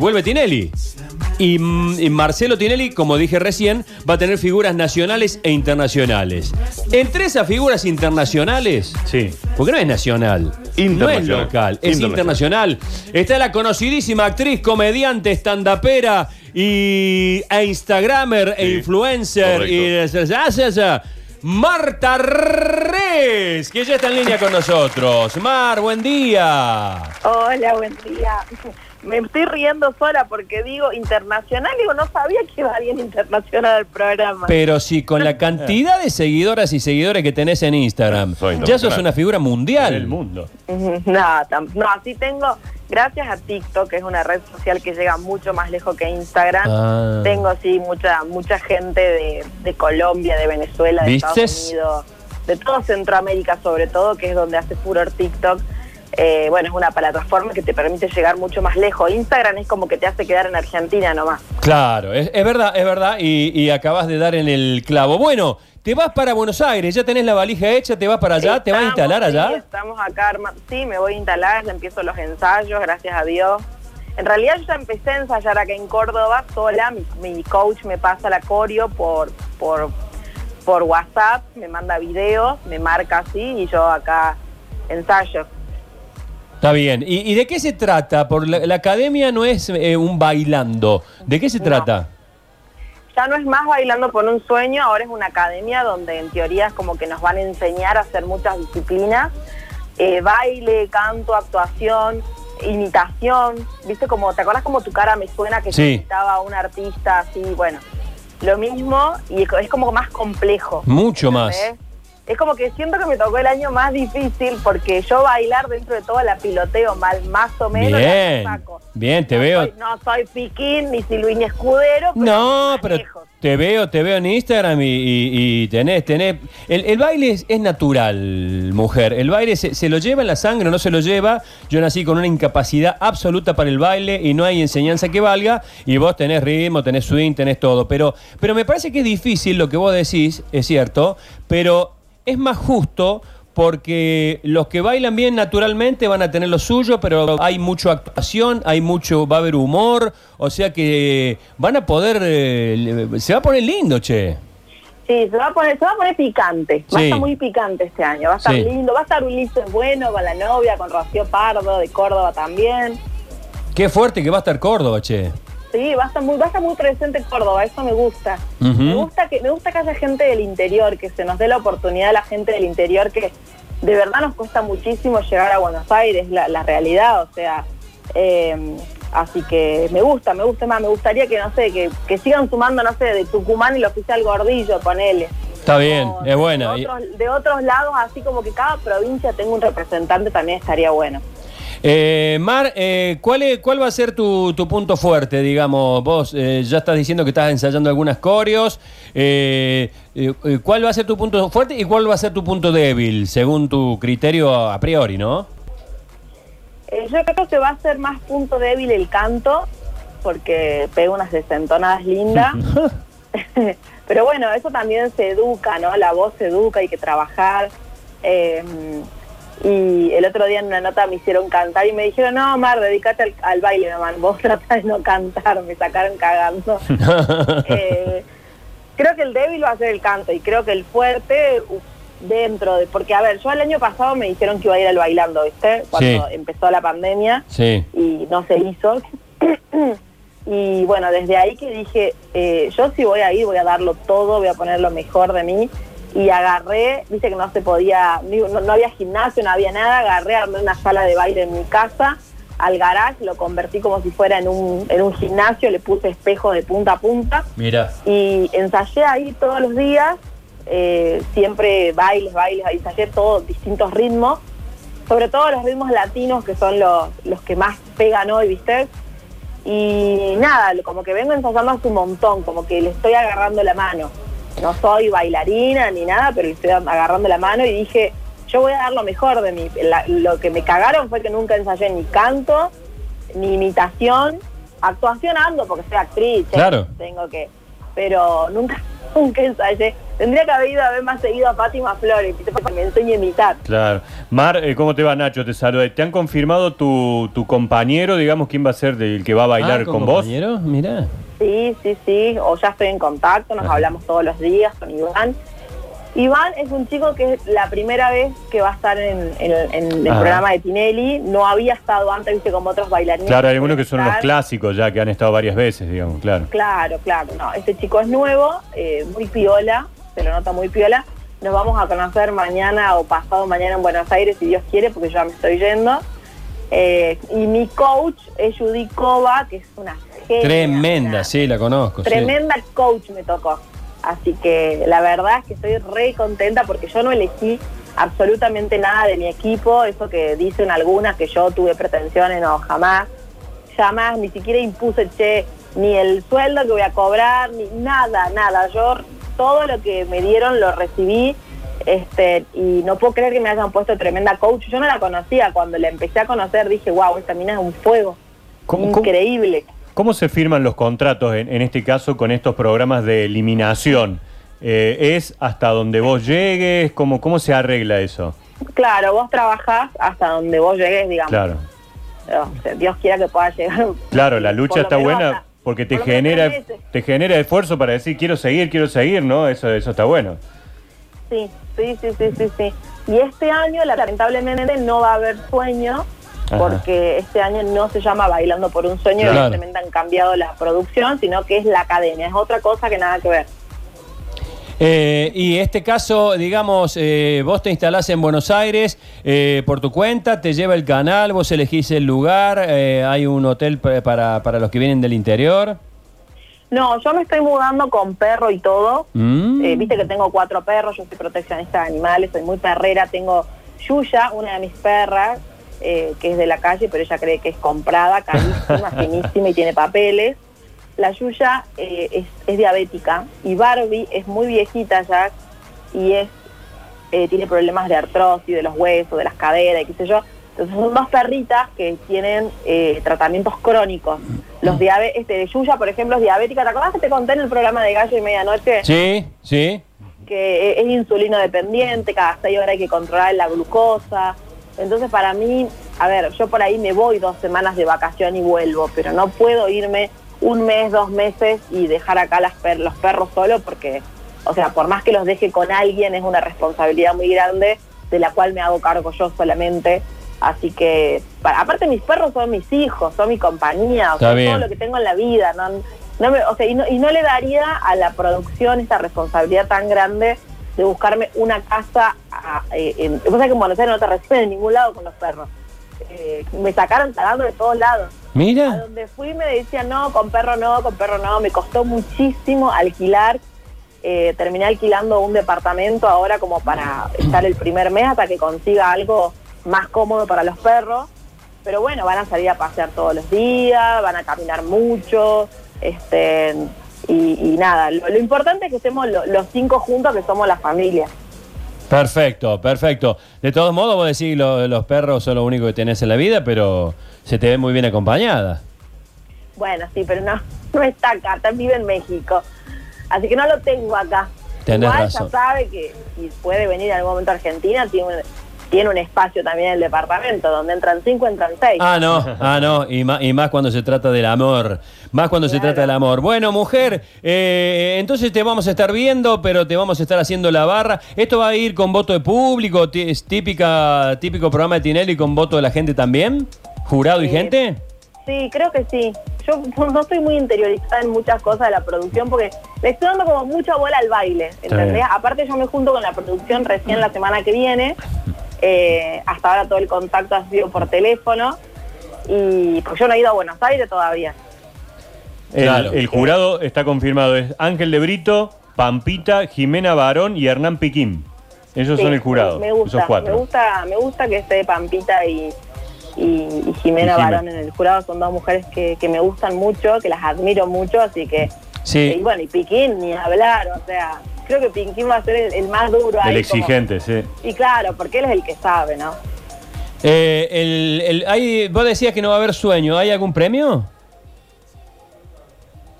Vuelve Tinelli. Y, y Marcelo Tinelli, como dije recién, va a tener figuras nacionales e internacionales. Entre esas figuras internacionales, Sí. porque no es nacional, no es local, es internacional. Está la conocidísima actriz, comediante, estandapera y e instagramer e Sí, influencer y ya, ya, ya, Marta Res, que ya está en línea con nosotros. Mar, buen día. Hola, buen día. Me estoy riendo sola porque digo internacional, digo, no sabía que iba bien internacional el programa. Pero si con la cantidad de seguidoras y seguidores que tenés en Instagram, Soy ya sos una figura mundial. el mundo. No, tam- no, así tengo, gracias a TikTok, que es una red social que llega mucho más lejos que Instagram, Ah. tengo sí mucha mucha gente de, de Colombia, de Venezuela, de ¿Vistes? Estados Unidos, de todo Centroamérica sobre todo, que es donde hace furor TikTok. Eh, bueno, es una plataforma que te permite llegar mucho más lejos. Instagram es como que te hace quedar en Argentina nomás. Claro, es, es verdad, es verdad, y, y acabas de dar en el clavo. Bueno, te vas para Buenos Aires, ya tenés la valija hecha, te vas para allá, te vas a instalar sí, allá. estamos acá. Sí, me voy a instalar, ya empiezo los ensayos, gracias a Dios. En realidad yo ya empecé a ensayar acá en Córdoba sola. Mi, mi coach me pasa la coreo por, por, por WhatsApp, me manda videos, me marca así y yo acá ensayo. Está bien. ¿Y, y de qué se trata? Por la, la academia no es eh, un bailando. ¿De qué se No. trata? Ya no es más bailando por un sueño, ahora es una academia donde en teoría es como que nos van a enseñar a hacer muchas disciplinas. Eh, baile, canto, actuación, imitación. ¿Viste como, te acuerdas como tu cara me suena que Sí. yo imitaba a un artista así? Bueno, lo mismo y es como más complejo. Mucho más. Es como que siento que me tocó el año más difícil porque yo bailar dentro de todo la piloteo mal, más o menos. Bien, saco. bien, te No veo. soy- no soy piquín ni Silvina Escudero. pero No, pero te veo, te veo en Instagram y, y- y tenés, tenés. El, el baile es, es natural, mujer. El baile se, se lo lleva en la sangre, no se lo lleva. Yo nací con una incapacidad absoluta para el baile y no hay enseñanza que valga. Y vos tenés ritmo, tenés swing, tenés todo. Pero, pero me parece que es difícil lo que vos decís, es cierto, pero es más justo. Porque los que bailan bien naturalmente van a tener lo suyo, pero hay mucha actuación, hay mucho, va a haber humor, o sea que van a poder, eh, se va a poner lindo, che. Sí, se va a poner, se va a poner picante. Va a estar muy picante este año. Va a estar Sí. lindo. Va a estar Ulises bueno con la novia, con Rocío Pardo de Córdoba también. Qué fuerte que va a estar Córdoba, che. Sí, va a estar muy, va a estar muy presente Córdoba, eso me gusta. Me gusta que, me gusta que haya gente del interior, que se nos dé la oportunidad a la gente del interior que de verdad nos cuesta muchísimo llegar a Buenos Aires, la, la realidad, o sea, eh, así que me gusta, me gusta más, me gustaría que no sé, que, que sigan sumando, no sé, de Tucumán y lo oficial Gordillo, ponele. Está bien, O es buena. De otros, de otros lados, así como que cada provincia tenga un representante, también estaría bueno. Eh, Mar, eh, ¿cuál, es- ¿cuál va a ser tu, tu punto fuerte, digamos? Vos eh, ya estás diciendo que estás ensayando algunas coreos. eh, ¿Cuál va a ser tu punto fuerte y cuál va a ser tu punto débil, según tu criterio a priori, no? Yo creo que va a ser más punto débil el canto, porque pega unas desentonadas lindas. Pero bueno, eso también se educa, ¿no? La voz se educa, hay que trabajar. Y el otro día en una nota me hicieron cantar y me dijeron, no, Mar, dedícate al, al baile, mamá. Vos tratá de no cantar, me sacaron cagando. Eh, creo que el débil va a ser el canto y creo que el fuerte dentro de... Porque, a ver, yo el año pasado me dijeron que iba a ir al bailando, ¿viste? Cuando Sí. empezó la pandemia sí. y no se hizo. y bueno, desde ahí que dije, eh, yo sí voy a ir, voy a darlo todo, voy a poner lo mejor de mí. Y agarré, viste que no se podía, no, no había gimnasio, no había nada, agarré, armé una sala de baile en mi casa, al garage, lo convertí como si fuera en un, en un gimnasio, le puse espejos de punta a punta Mira. y ensayé ahí todos los días, eh, siempre bailes, bailes, ensayé todos distintos ritmos, sobre todo los ritmos latinos que son los, los que más pegan hoy, ¿viste? Y nada, como que vengo ensayando hace un montón, como que le estoy agarrando la mano. No soy bailarina ni nada, pero le estoy agarrando la mano y dije, yo voy a dar lo mejor de mí. La- lo que me cagaron fue que nunca ensayé ni canto, ni imitación, actuación ando porque soy actriz, ¿eh? Claro. tengo que, pero nunca nunca ensayé. Tendría que haber ido a ver más seguido a Fátima Flores, para que me enseñe a imitar. Claro. Mar, eh, ¿cómo te va Nacho? Te saluda. ¿Te han confirmado tu, tu compañero, digamos, quién va a ser el que va a bailar Ah, con vos? compañero? Mirá. Sí, sí, sí, o ya estoy en contacto, nos Ajá. hablamos todos los días con Iván. Iván es un chico que es la primera vez que va a estar en, en- en el Ajá. programa de Tinelli, no había estado antes, viste, como otros bailarines. Claro, hay algunos que son los clásicos ya, que han estado varias veces, digamos, claro. Claro, claro, no, este chico es nuevo, eh, muy piola, se lo nota muy piola. Nos vamos a conocer mañana o pasado mañana en Buenos Aires, si Dios quiere, porque yo ya me estoy yendo. Eh, y mi coach es Judy Kova, que es una Tremenda, una- sí, la conozco. sí. Tremenda coach me tocó. Así que la verdad es que estoy re contenta porque yo no elegí absolutamente nada de mi equipo, eso que dicen algunas que yo tuve pretensiones, no, jamás, jamás, ni siquiera impuse, che, ni el sueldo que voy a cobrar, ni nada, nada. Yo todo lo que me dieron lo recibí este y no puedo creer que me hayan puesto tremenda coach. Yo no la conocía, cuando la empecé a conocer dije, wow, esta mina es un fuego. ¿Cómo- cómo- Increíble. ¿Cómo se firman los contratos en, en este caso con estos programas de eliminación? Eh, ¿Es hasta donde vos llegues? ¿Cómo, ¿Cómo se arregla eso? Claro, vos trabajás hasta donde vos llegues, digamos. Claro. O sea, Dios quiera que pueda llegar. Claro, la lucha está buena hasta- porque te por genera, te genera esfuerzo para decir quiero seguir, quiero seguir, ¿no? Eso, eso está bueno. Sí, sí, sí, sí, sí, sí. Y este año, lamentablemente, no va a haber sueño, Ajá. porque este año no se llama Bailando por un sueño, Claro. evidentemente han cambiado la producción, sino que es la academia, es otra cosa que nada que ver. Eh, y este caso, digamos, eh, vos te instalás en Buenos Aires eh, por tu cuenta, te lleva el canal, vos elegís el lugar, eh, hay un hotel pa- para, para los que vienen del interior. No, yo me estoy mudando con perro y todo. Mm. Eh, Viste que tengo cuatro perros, yo soy proteccionista de animales, soy muy perrera. Tengo Yuya, una de mis perras, eh, que es de la calle, pero ella cree que es comprada, carísima, finísima y tiene papeles. La Yuya eh, es, es diabética y Barbie es muy viejita ya y es eh, tiene problemas de artrosis, de los huesos, de las caderas, y qué sé yo. Entonces son dos perritas que tienen eh, tratamientos crónicos. Los diabe este de Yuya, por ejemplo, es diabética. ¿Te acordás que te conté en el programa de Gallo y Medianoche? Sí, sí. que es insulino dependiente, cada seis horas hay que controlar la glucosa. Entonces para mí, a ver, yo por ahí me voy dos semanas de vacación y vuelvo, pero no puedo irme un mes, dos meses y dejar acá las per- los perros solos porque, o sea, por más que los deje con alguien, es una responsabilidad muy grande de la cual me hago cargo yo solamente. Así que, pa- aparte mis perros son mis hijos, son mi compañía, o sea, todo lo que tengo en la vida, no, no me- o sea, y, no, y no le daría a la producción esta responsabilidad tan grande de buscarme una casa. A, eh, en, que en Buenos Aires no te reciben en ningún lado con los perros. Eh, me sacaron talando de todos lados. A Mira. donde fui me decían, no, con perro no, con perro no. Me costó muchísimo alquilar. Eh, terminé alquilando un departamento ahora como para estar el primer mes hasta que consiga algo más cómodo para los perros. Pero bueno, van a salir a pasear todos los días, van a caminar mucho. Este, y, y nada, lo, lo importante es que estemos lo- los cinco juntos, que somos la familia. Perfecto, perfecto. De todos modos, vos decís lo- los perros son lo único que tenés en la vida, pero se te ve muy bien acompañada. Bueno, sí, pero no, no está acá, también vive en México. Así que no lo tengo acá. Tenés Igual razón. ya sabe que si puede venir en algún momento a Argentina, tiene tiene un espacio también en el departamento, donde entran cinco, entran seis. Ah, no, ah, no, y más, y más cuando se trata del amor, más cuando se trata del amor. Bueno, mujer, eh, entonces te vamos a estar viendo, pero te vamos a estar haciendo la barra. ¿Esto va a ir con voto de público? ¿Es típica, típico programa de Tinelli con voto de la gente también? ¿Jurado y gente? Sí, creo que sí. Yo no estoy muy interiorizada en muchas cosas de la producción porque le estoy dando como mucha bola al baile, ¿entendés? Aparte yo me junto con la producción recién la semana que viene. Eh, hasta ahora todo el contacto ha sido por teléfono y pues yo no he ido a Buenos Aires todavía. El, Claro. el jurado está confirmado, es Ángel de Brito, Pampita, Jimena Barón y Hernán Piquín. Ellos Sí, son el jurado, Me esos gusta, me cuatro. gusta, me gusta que esté Pampita y, y, y Jimena Y. Barón en el jurado. Son dos mujeres que, que me gustan mucho, que las admiro mucho, así que Sí. y bueno, y Piquín ni hablar, o sea, creo que Piquín va a ser el, el más duro ahí. El como- exigente, sí. y claro, porque él es el que sabe, ¿no? Eh, el- el- hay- vos decías que no va a haber sueño, ¿hay algún premio?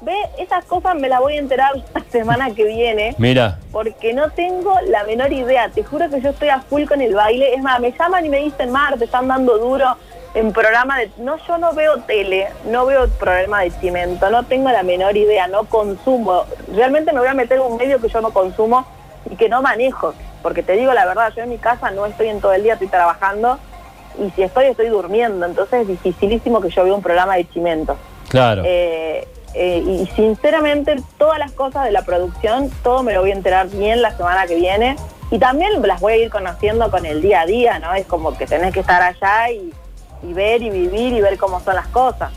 Ve, esas cosas me las voy a enterar la semana que viene. Mira. Porque no tengo la menor idea. Te juro que yo estoy a full con el baile. Es más, me llaman y me dicen, Mar, te están dando duro en programa de... No, yo no veo tele, no veo programa de cimento, no tengo la menor idea, no consumo. Realmente me voy a meter en un medio que yo no consumo y que no manejo. Porque te digo la verdad, yo en mi casa no estoy en todo el día, estoy trabajando y si estoy, estoy durmiendo. Entonces es dificilísimo que yo vea un programa de cimento. Claro. Eh, eh, y sinceramente todas las cosas de la producción, todo me lo voy a enterar bien la semana que viene. Y también las voy a ir conociendo con el día a día, ¿no? Es como que tenés que estar allá y, y ver y vivir y ver cómo son las cosas.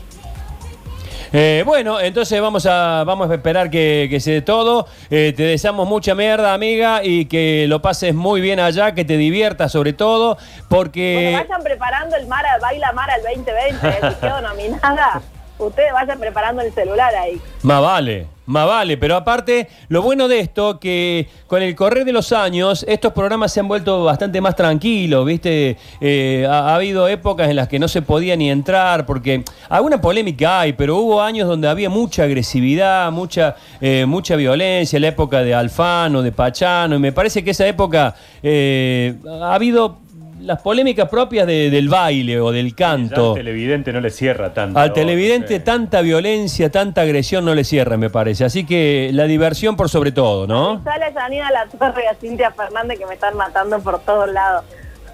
Eh, bueno, entonces vamos a, vamos a esperar que, que se dé todo. Eh, te deseamos mucha mierda, amiga, y que lo pases muy bien allá, que te diviertas sobre todo, porque... Bueno, vayan preparando el Mara, Baila Mara el 2020, eh, si quedo nominada. Ustedes vayan preparando el celular ahí. Más vale, más vale, pero aparte, lo bueno de esto, que con el correr de los años, estos programas se han vuelto bastante más tranquilos, ¿viste? Eh, ha, ha habido épocas en las que no se podía ni entrar, porque alguna polémica hay, pero hubo años donde había mucha agresividad, mucha, eh, mucha violencia, la época de Alfano, de Pachano, y me parece que esa época eh, ha habido las polémicas propias de- del baile o del Ya canto. al televidente no le cierra tanto. Al televidente Sí. tanta violencia, tanta agresión no le cierra, me parece. Así que la diversión por sobre todo, ¿no? Sale a Janina La Torre y a Cintia Fernández que me están matando por todos lados.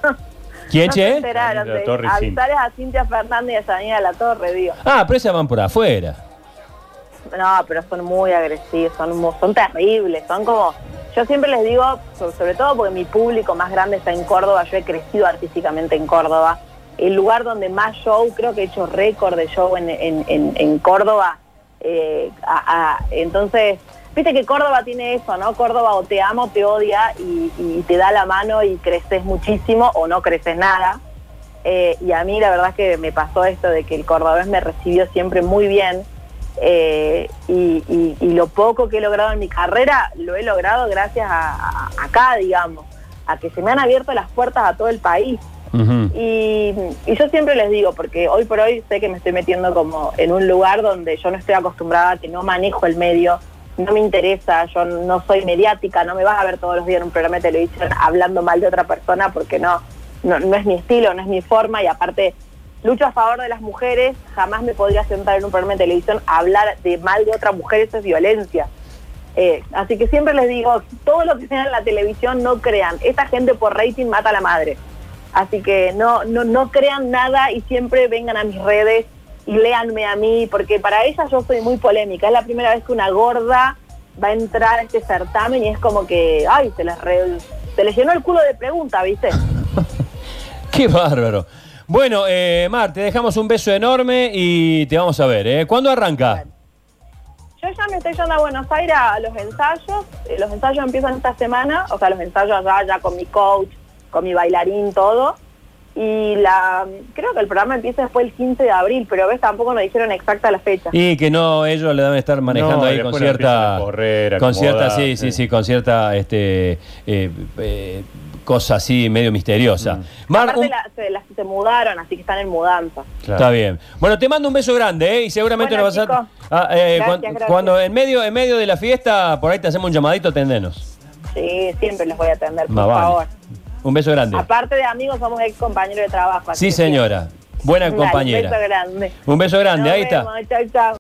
¿Quién, no se che? enteraron de- Torre Cintia. A Cintia Fernández y a Janina La Torre, digo. Ah, pero esas van por afuera. No, pero son muy agresivos, son, son terribles, son como... Yo siempre les digo, so- sobre todo porque mi público más grande está en Córdoba, yo he crecido artísticamente en Córdoba, el lugar donde más show, creo que he hecho récord de show en, en- en- Córdoba. eh, entonces, viste que Córdoba tiene eso, ¿no? Córdoba o te amo, te odia y, y te da la mano y creces muchísimo o no creces nada. Eh, y a mí la verdad es que me pasó esto de que el cordobés me recibió siempre muy bien. Eh, y, y- y lo poco que he logrado en mi carrera lo he logrado gracias a, a- acá, digamos, a que se me han abierto las puertas a todo el país. Y, y yo siempre les digo, porque hoy por hoy sé que me estoy metiendo como en un lugar donde yo no estoy acostumbrada, que no manejo el medio, no me interesa, yo no soy mediática, no me vas a ver todos los días en un programa de televisión hablando mal de otra persona porque no, no, no es mi estilo, no es mi forma y aparte lucho a favor de las mujeres, jamás me podría sentar en un programa de televisión a hablar de mal de otra mujer, eso es violencia. Eh, así que siempre les digo, todo lo que sea en la televisión no crean, esta gente por rating mata a la madre. Así que no, no, no crean nada y siempre vengan a mis redes y léanme a mí, porque para ellas yo soy muy polémica. Es la primera vez que una gorda va a entrar a este certamen y es como que, ay, se les, se les llenó el culo de preguntas, ¿viste? Qué bárbaro. Bueno, eh, Mar, te dejamos un beso enorme y te vamos a ver. ¿eh? ¿Cuándo arranca? Yo ya me estoy yendo a Buenos Aires a los ensayos. Eh, los ensayos empiezan esta semana, o sea, los ensayos allá ya con mi coach, con mi bailarín, todo. Y la creo que el programa empieza después el 15 de abril, pero ves, tampoco nos dijeron exacta la fecha. Y que no, ellos le deben estar manejando No, ahí con cierta. correr, con cierta, sí, sí. sí, con cierta este, eh, eh, cosa así medio misteriosa. Mm. Mar, Aparte un- la- se, las- se mudaron, así que están en mudanza. Claro. Está bien. Bueno, te mando un beso grande, ¿eh? Y seguramente Bueno, nos vas a. Ah, eh, Gracias, cuan- gracias. Cuando en medio, en medio de la fiesta, por ahí te hacemos un llamadito, atendenos. Sí, siempre les voy a atender, por vale. favor. Un beso grande. Aparte de amigos, somos ex compañeros de trabajo. así Sí, que señora. Buena. Dale, compañera. Un beso grande. Un beso grande, Nos ahí está. vemos, Chau, chau.